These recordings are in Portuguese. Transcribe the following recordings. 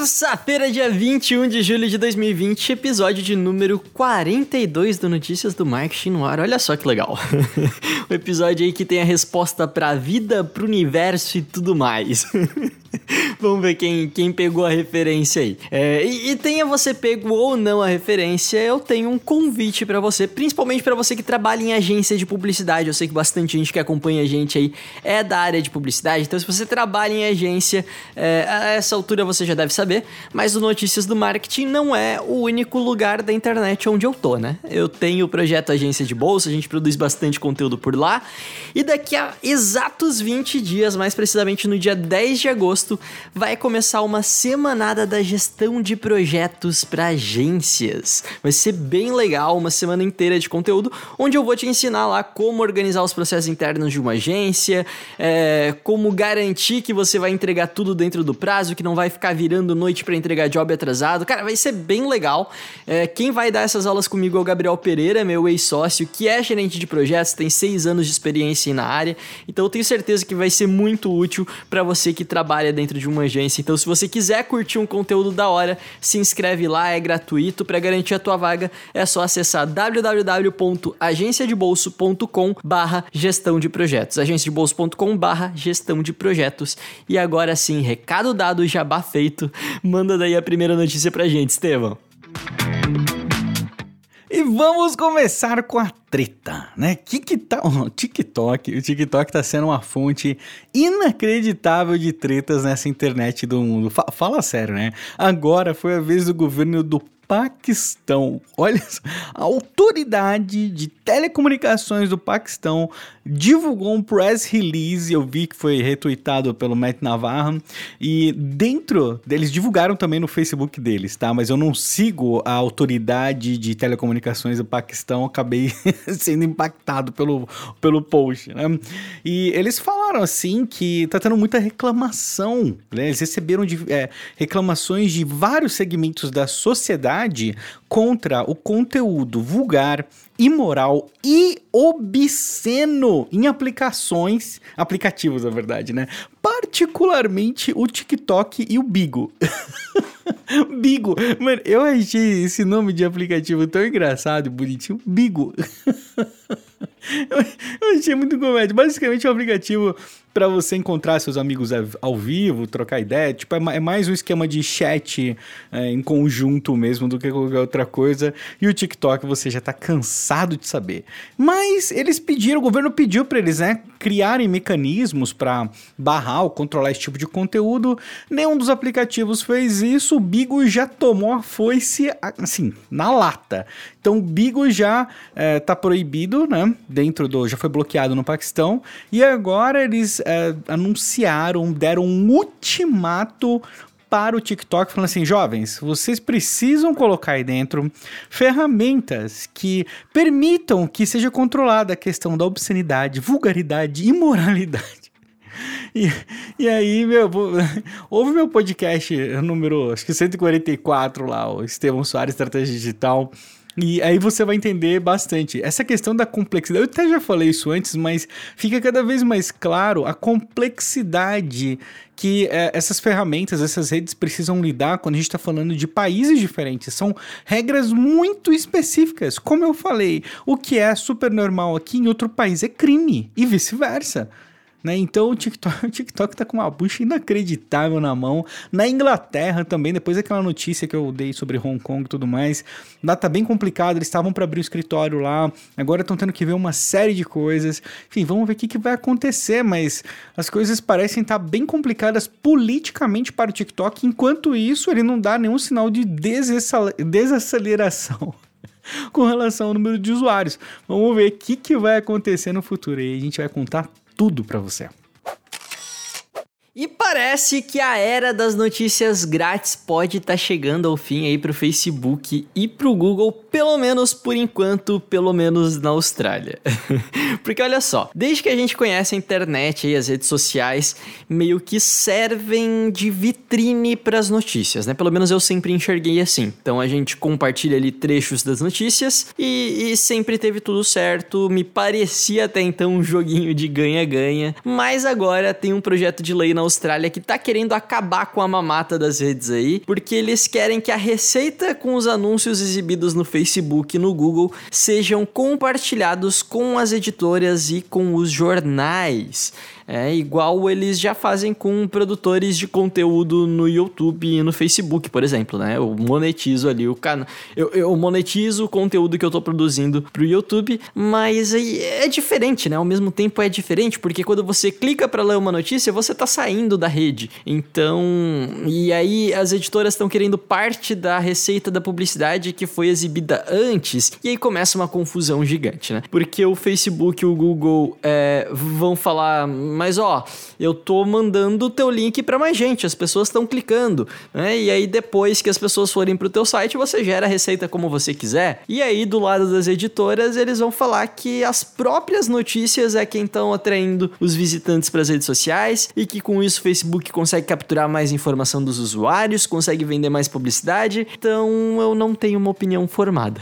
Terça-feira, dia 21 de julho de 2020, episódio de número 42 do Notícias do Marketing no ar. Olha só que legal. o episódio aí que tem a resposta pra vida, pro universo e tudo mais. Vamos ver quem, quem pegou a referência aí. É, e, e, tenha você pego ou não a referência, eu tenho um convite para você, principalmente para você que trabalha em agência de publicidade. Eu sei que bastante gente que acompanha a gente aí é da área de publicidade, então se você trabalha em agência, é, a essa altura você já deve saber, mas o Notícias do Marketing não é o único lugar da internet onde eu tô, né? Eu tenho o projeto Agência de Bolsa, a gente produz bastante conteúdo por lá, e daqui a exatos 20 dias, mais precisamente no dia 10 de agosto, vai começar uma semanada da gestão de projetos para agências. Vai ser bem legal, uma semana inteira de conteúdo, onde eu vou te ensinar lá como organizar os processos internos de uma agência, é, como garantir que você vai entregar tudo dentro do prazo, que não vai ficar virando noite para entregar job atrasado. Cara, vai ser bem legal. É, quem vai dar essas aulas comigo é o Gabriel Pereira, meu ex-sócio, que é gerente de projetos, tem seis anos de experiência na área. Então eu tenho certeza que vai ser muito útil para você que trabalha dentro de uma agência. Então, se você quiser curtir um conteúdo da hora, se inscreve lá, é gratuito. Para garantir a tua vaga, é só acessar www.agenciadebolso.com barra gestão de projetos. agenciadebolso.com barra gestão de projetos. E agora sim, recado dado, jabá feito. Manda daí a primeira notícia pra gente, Estevão. E vamos começar com a treta, né? Que que tá, o TikTok, o TikTok tá sendo uma fonte inacreditável de tretas nessa internet do mundo. Fala, fala sério, né? Agora foi a vez do governo do Paquistão. Olha a autoridade de telecomunicações do Paquistão divulgou um press release, eu vi que foi retweetado pelo Matt Navarro, e dentro deles divulgaram também no Facebook deles, tá? Mas eu não sigo a autoridade de telecomunicações do Paquistão, acabei sendo impactado pelo, pelo post, né? E eles falaram assim que tá tendo muita reclamação, né? Eles receberam de, é, reclamações de vários segmentos da sociedade contra o conteúdo vulgar, imoral e obsceno em aplicações, aplicativos, na verdade, né? Particularmente o TikTok e o Bigo. Bigo. Mano, eu achei esse nome de aplicativo tão engraçado e bonitinho. Bigo. eu achei muito comédia. Basicamente é um aplicativo para você encontrar seus amigos ao vivo, trocar ideia. Tipo, é, é mais um esquema de chat é, em conjunto mesmo do que qualquer outra coisa. E o TikTok você já tá cansado de saber. Mas eles pediram, o governo pediu para eles, né, criarem mecanismos para barrar ou controlar esse tipo de conteúdo. Nenhum dos aplicativos fez isso. O Bigo já tomou a foice, assim, na lata. Então, o Bigo já é, tá proibido, né, dentro do... já foi bloqueado no Paquistão. E agora eles é, anunciaram, deram um ultimato para o TikTok, falando assim: jovens, vocês precisam colocar aí dentro ferramentas que permitam que seja controlada a questão da obscenidade, vulgaridade, imoralidade. E, e aí, meu, ouve meu podcast número, acho que 144 lá, o Estevão Soares, Estratégia Digital. E aí você vai entender bastante. Essa questão da complexidade, eu até já falei isso antes, mas fica cada vez mais claro a complexidade que é, essas ferramentas, essas redes precisam lidar quando a gente está falando de países diferentes. São regras muito específicas. Como eu falei, o que é super normal aqui em outro país é crime e vice-versa. Né? Então o TikTok, o TikTok tá com uma bucha inacreditável na mão. Na Inglaterra também, depois daquela notícia que eu dei sobre Hong Kong e tudo mais, lá tá bem complicado. Eles estavam para abrir o escritório lá, agora estão tendo que ver uma série de coisas. Enfim, vamos ver o que, que vai acontecer, mas as coisas parecem estar tá bem complicadas politicamente para o TikTok. Enquanto isso, ele não dá nenhum sinal de desaceleração. com relação ao número de usuários. Vamos ver o que, que vai acontecer no futuro e a gente vai contar tudo para você. E parece que a era das notícias grátis pode estar tá chegando ao fim aí para o Facebook e para o Google pelo menos por enquanto, pelo menos na Austrália. Porque olha só, desde que a gente conhece a internet e as redes sociais, meio que servem de vitrine para as notícias, né? Pelo menos eu sempre enxerguei assim. Então a gente compartilha ali trechos das notícias e, e sempre teve tudo certo. Me parecia até então um joguinho de ganha-ganha, mas agora tem um projeto de lei na Austrália que tá querendo acabar com a mamata das redes aí, porque eles querem que a receita com os anúncios exibidos no Facebook e no Google sejam compartilhados com as editoras e com os jornais. É igual eles já fazem com produtores de conteúdo no YouTube e no Facebook, por exemplo, né? Eu monetizo ali o canal. Eu, eu monetizo o conteúdo que eu tô produzindo pro YouTube, mas aí é diferente, né? Ao mesmo tempo é diferente, porque quando você clica para ler uma notícia, você tá saindo da rede. Então, e aí as editoras estão querendo parte da receita da publicidade que foi exibida antes, e aí começa uma confusão gigante, né? Porque o Facebook e o Google é, vão falar mas ó, eu tô mandando o teu link para mais gente, as pessoas estão clicando, né? E aí depois que as pessoas forem pro teu site, você gera a receita como você quiser. E aí do lado das editoras, eles vão falar que as próprias notícias é quem estão atraindo os visitantes para as redes sociais e que com isso o Facebook consegue capturar mais informação dos usuários, consegue vender mais publicidade. Então eu não tenho uma opinião formada.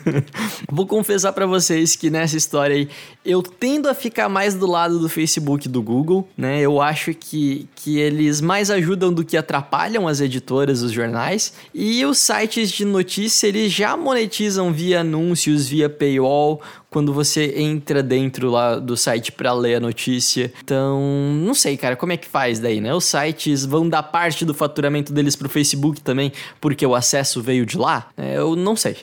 Vou confessar para vocês que nessa história aí eu tendo a ficar mais do lado do Facebook Do Google, né? Eu acho que, que eles mais ajudam do que atrapalham as editoras, os jornais. E os sites de notícia, eles já monetizam via anúncios, via paywall, quando você entra dentro lá do site para ler a notícia. Então, não sei, cara, como é que faz daí, né? Os sites vão dar parte do faturamento deles pro Facebook também, porque o acesso veio de lá? É, eu não sei.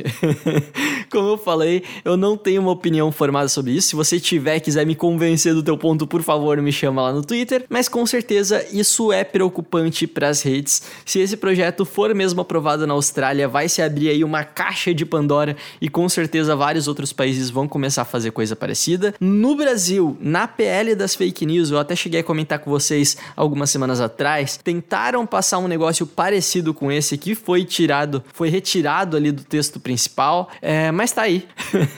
como eu falei, eu não tenho uma opinião formada sobre isso. Se você tiver, quiser me convencer do teu ponto, por favor, me chama lá no Twitter. Mas com certeza isso é preocupante para as redes. Se esse projeto for mesmo aprovado na Austrália, vai se abrir aí uma caixa de Pandora e com certeza vários outros países vão começar a fazer coisa parecida. No Brasil, na PL das fake news, eu até cheguei a comentar com vocês algumas semanas atrás, tentaram passar um negócio parecido com esse que foi tirado, foi retirado ali do texto principal, é, mas tá aí.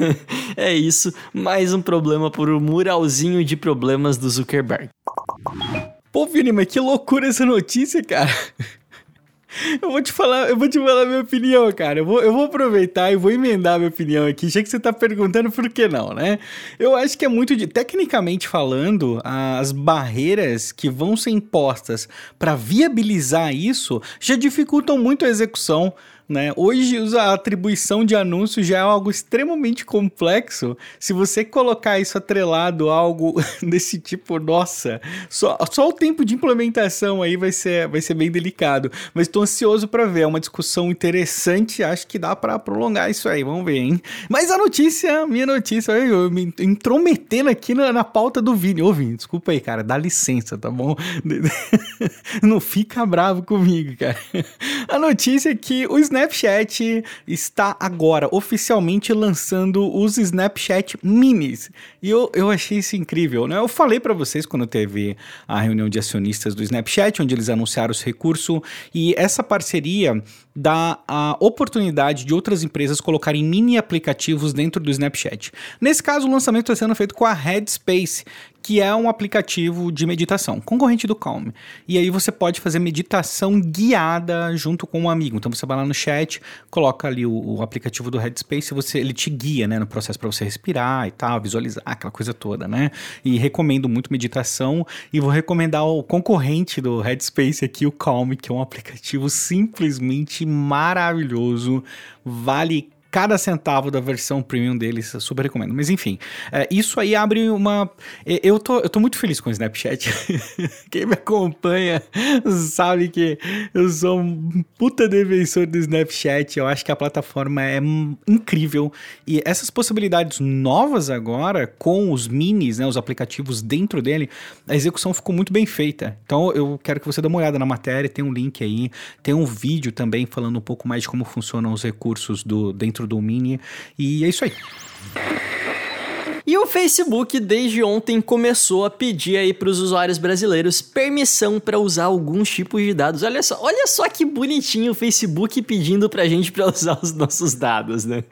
é isso, mais um problema por um muralzinho de problemas do Zuckerberg. Pô, Vini, mas que loucura essa notícia, cara. Eu vou te falar, eu vou te falar minha opinião, cara. Eu vou, eu vou aproveitar e vou emendar minha opinião aqui, já que você tá perguntando por que não, né? Eu acho que é muito de. Tecnicamente falando, as barreiras que vão ser impostas para viabilizar isso já dificultam muito a execução né? Hoje a atribuição de anúncio já é algo extremamente complexo. Se você colocar isso atrelado a algo desse tipo, nossa, só, só o tempo de implementação aí vai ser, vai ser bem delicado. Mas estou ansioso para ver, é uma discussão interessante, acho que dá para prolongar isso aí, vamos ver, hein? Mas a notícia, minha notícia, eu me intrometendo aqui na, na pauta do Vini. Ô Vini, desculpa aí, cara, dá licença, tá bom? Não fica bravo comigo, cara. A notícia é que o Snap Snapchat está agora oficialmente lançando os Snapchat Minis. E eu, eu achei isso incrível, né? Eu falei para vocês quando teve a reunião de acionistas do Snapchat, onde eles anunciaram os recursos, e essa parceria dá a oportunidade de outras empresas colocarem mini aplicativos dentro do Snapchat. Nesse caso, o lançamento está sendo feito com a Headspace, que é um aplicativo de meditação, concorrente do Calm. E aí você pode fazer meditação guiada junto com um amigo. Então você vai lá no chat, coloca ali o, o aplicativo do Headspace, você, ele te guia né, no processo para você respirar e tal, visualizar aquela coisa toda, né? E recomendo muito meditação e vou recomendar o concorrente do Headspace aqui, o Calm, que é um aplicativo simplesmente maravilhoso, vale cada centavo da versão premium deles, super recomendo. Mas enfim, é, isso aí abre uma. Eu tô, eu tô muito feliz com o Snapchat. Quem me acompanha sabe que eu sou um puta defensor do Snapchat. Eu acho que a plataforma é incrível. E essas possibilidades novas agora, com os minis, né, os aplicativos dentro dele, a execução ficou muito bem feita. Então eu quero que você dê uma olhada na matéria, tem um link aí, tem um vídeo também falando um pouco mais de como funcionam os recursos do dentro dentro do Mini. E é isso aí. Facebook desde ontem começou a pedir aí para os usuários brasileiros permissão para usar alguns tipos de dados. Olha só, olha só que bonitinho o Facebook pedindo para a gente para usar os nossos dados, né?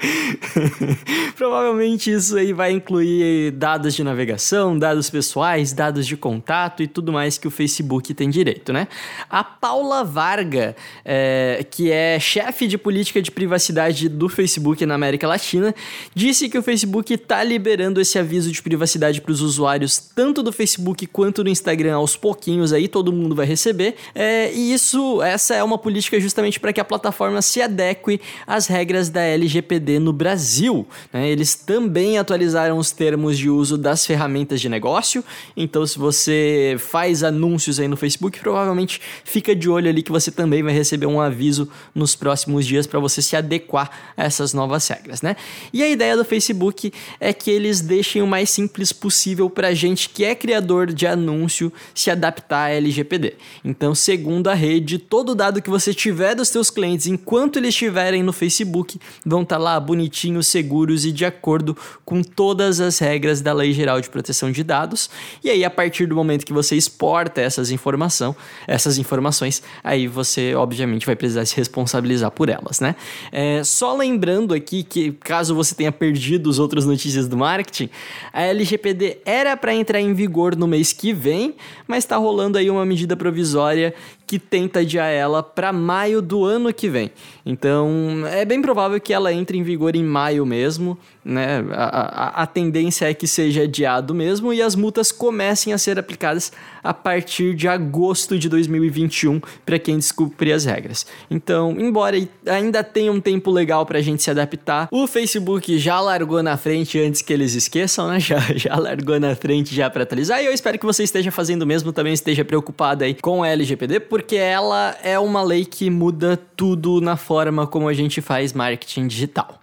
Provavelmente isso aí vai incluir dados de navegação, dados pessoais, dados de contato e tudo mais que o Facebook tem direito, né? A Paula Varga, é, que é chefe de política de privacidade do Facebook na América Latina, disse que o Facebook está liberando esse aviso de privacidade para os usuários tanto do Facebook quanto do Instagram aos pouquinhos aí todo mundo vai receber. É, e isso, essa é uma política justamente para que a plataforma se adeque às regras da LGPD no Brasil. Né? Eles também atualizaram os termos de uso das ferramentas de negócio. Então, se você faz anúncios aí no Facebook, provavelmente fica de olho ali que você também vai receber um aviso nos próximos dias para você se adequar a essas novas regras, né? E a ideia do Facebook é que eles deixem o mais simples possível para gente que é criador de anúncio se adaptar à LGPD. Então, segundo a rede, todo dado que você tiver dos seus clientes enquanto eles estiverem no Facebook vão estar tá lá bonitinhos, seguros e de acordo com todas as regras da Lei Geral de Proteção de Dados. E aí, a partir do momento que você exporta essas informação, essas informações, aí você obviamente vai precisar se responsabilizar por elas, né? É, só lembrando aqui que caso você tenha perdido as outras notícias do marketing, a LGPD era para entrar em vigor no mês que vem, mas está rolando aí uma medida provisória que tenta adiar ela para maio do ano que vem. Então, é bem provável que ela entre em vigor em maio mesmo, né? A, a, a tendência é que seja adiado mesmo e as multas comecem a ser aplicadas a partir de agosto de 2021 para quem descumprir as regras. Então, embora ainda tenha um tempo legal para a gente se adaptar, o Facebook já largou na frente antes que eles esqueçam, né? Já, já largou na frente já para atualizar e eu espero que você esteja fazendo o mesmo, também esteja preocupado aí com a LGPD, porque ela é uma lei que muda tudo na forma como a gente faz marketing digital.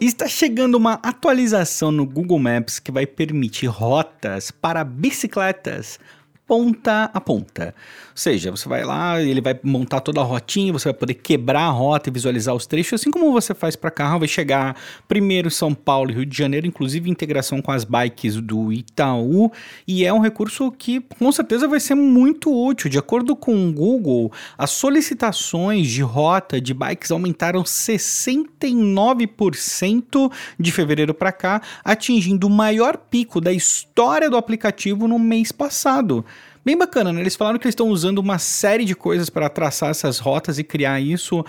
Está chegando uma atualização no Google Maps que vai permitir rotas para bicicletas ponta a ponta. Ou seja, você vai lá, ele vai montar toda a rotinha, você vai poder quebrar a rota e visualizar os trechos, assim como você faz para carro, vai chegar primeiro São Paulo e Rio de Janeiro, inclusive integração com as bikes do Itaú, e é um recurso que com certeza vai ser muito útil. De acordo com o Google, as solicitações de rota de bikes aumentaram 69% de fevereiro para cá, atingindo o maior pico da história do aplicativo no mês passado. Bem bacana, né? Eles falaram que eles estão usando uma série de coisas para traçar essas rotas e criar isso.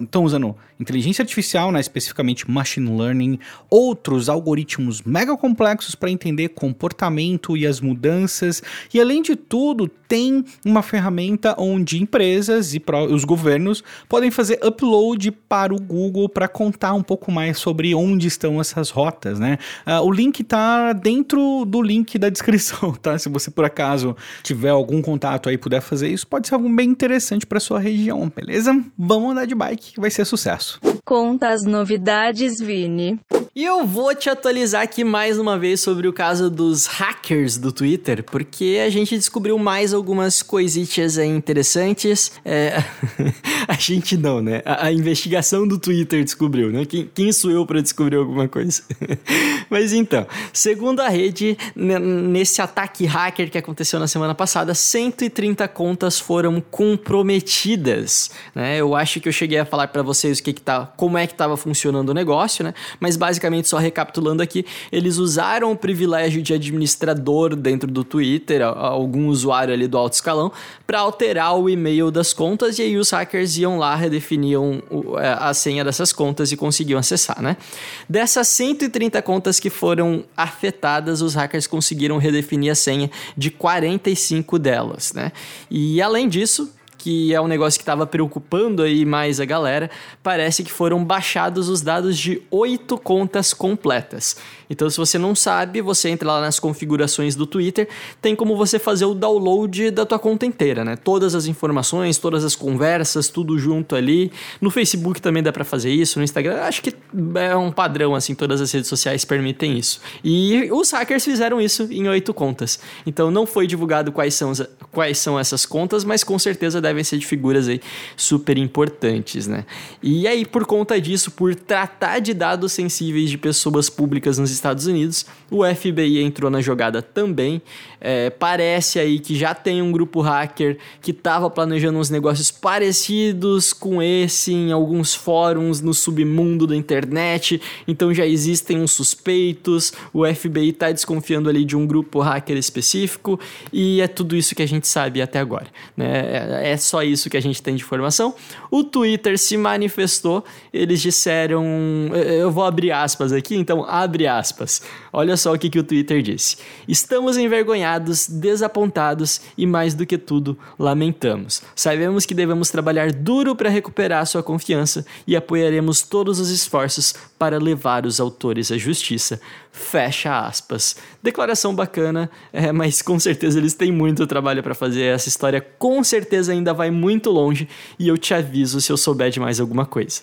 Estão é, usando inteligência artificial, né? especificamente machine learning, outros algoritmos mega complexos para entender comportamento e as mudanças. E além de tudo, tem uma ferramenta onde empresas e os governos podem fazer upload para o Google para contar um pouco mais sobre onde estão essas rotas, né? Uh, o link está dentro do link da descrição, tá? Se você por acaso tiver algum contato aí puder fazer isso, pode ser algo bem interessante para sua região, beleza? Vamos andar de bike que vai ser sucesso. Conta as novidades, Vini. E eu vou te atualizar aqui mais uma vez sobre o caso dos hackers do Twitter, porque a gente descobriu mais algumas coisitas interessantes. É... a gente não, né? A, a, investigação do Twitter descobriu, né? Quem, quem sou eu para descobrir alguma coisa? Mas então, segundo a rede, nesse ataque hacker que aconteceu na semana passada, 130 contas foram comprometidas, né? Eu acho que eu cheguei a falar para vocês o que que tá, como é que estava funcionando o negócio, né? Mas basicamente só recapitulando aqui, eles usaram o privilégio de administrador dentro do Twitter, algum usuário ali do alto escalão, para alterar o e-mail das contas e aí os hackers iam lá, redefiniam é, a senha dessas contas e conseguiam acessar, né? Dessas 130 contas que foram afetadas, os hackers conseguiram redefinir a senha de 45 delas, né? E além disso, que é um negócio que estava preocupando aí mais a galera, parece que foram baixados os dados de oito contas completas. Então, se você não sabe, você entra lá nas configurações do Twitter, tem como você fazer o download da tua conta inteira, né? Todas as informações, todas as conversas, tudo junto ali. No Facebook também dá para fazer isso, no Instagram, acho que é um padrão assim, todas as redes sociais permitem isso. E os hackers fizeram isso em oito contas. Então, não foi divulgado quais são, quais são essas contas, mas com certeza devem ser de figuras aí super importantes, né? E aí, por conta disso, por tratar de dados sensíveis de pessoas públicas nos Estados Unidos, o FBI entrou na jogada também. É, parece aí que já tem um grupo hacker que estava planejando uns negócios parecidos com esse em alguns fóruns no submundo da internet, então já existem uns suspeitos, o FBI está desconfiando ali de um grupo hacker específico e é tudo isso que a gente sabe até agora. Né? É, é só isso que a gente tem de informação. O Twitter se manifestou, eles disseram. Eu vou abrir aspas aqui, então abre aspas. Olha só o que, que o Twitter disse. Estamos envergonhados, desapontados e, mais do que tudo, lamentamos. Sabemos que devemos trabalhar duro para recuperar sua confiança e apoiaremos todos os esforços para levar os autores à justiça. Fecha aspas. Declaração bacana, é, mas com certeza eles têm muito trabalho para fazer. Essa história com certeza ainda vai muito longe e eu te aviso se eu souber de mais alguma coisa.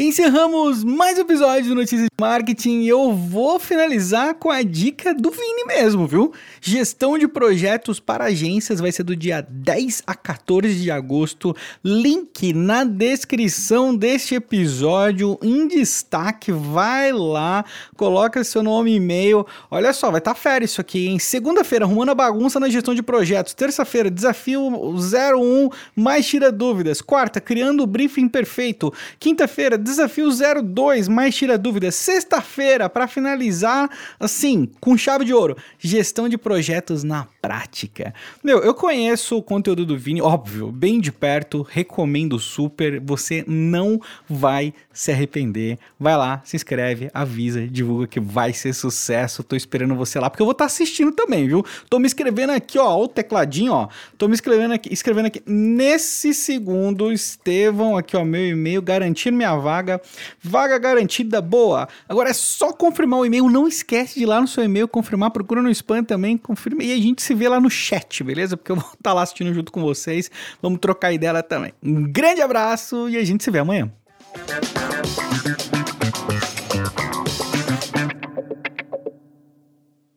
Encerramos mais um episódio do Notícias de Marketing e eu vou finalizar com a dica do Vini mesmo, viu? Gestão de projetos para agências vai ser do dia 10 a 14 de agosto. Link na descrição deste episódio em destaque. Vai lá, coloca seu nome e e-mail. Olha só, vai estar tá férias isso aqui, hein? Segunda-feira, arrumando a bagunça na gestão de projetos. Terça-feira, desafio 01, mais tira dúvidas. Quarta, criando o briefing perfeito. Quinta-feira, desafio 02, mais tira dúvidas. Sexta-feira, para finalizar, assim, com chave de ouro, gestão de projetos na prática. Meu, eu conheço o conteúdo do Vini, óbvio, bem de perto, recomendo super. Você não vai se arrepender. Vai lá, se inscreve, avisa, divulga que vai ser sucesso. Tô esperando você lá, porque eu vou estar tá assistindo também, viu? Tô me inscrevendo aqui, ó, o tecladinho, ó. Tô me inscrevendo aqui, escrevendo aqui nesse segundo, Estevão, aqui, ó, meu e-mail, garantindo minha vaga vaga. Vaga garantida, boa. Agora é só confirmar o e-mail. Não esquece de ir lá no seu e-mail, confirmar, procura no spam também, confirma. E a gente se vê lá no chat, beleza? Porque eu vou estar tá lá assistindo junto com vocês. Vamos trocar ideia também. Um grande abraço e a gente se vê amanhã.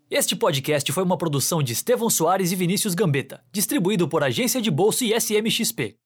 Este podcast foi uma produção de Estevão Soares e Vinícius Gambetta, distribuído por Agência de Bolsa e SMXP.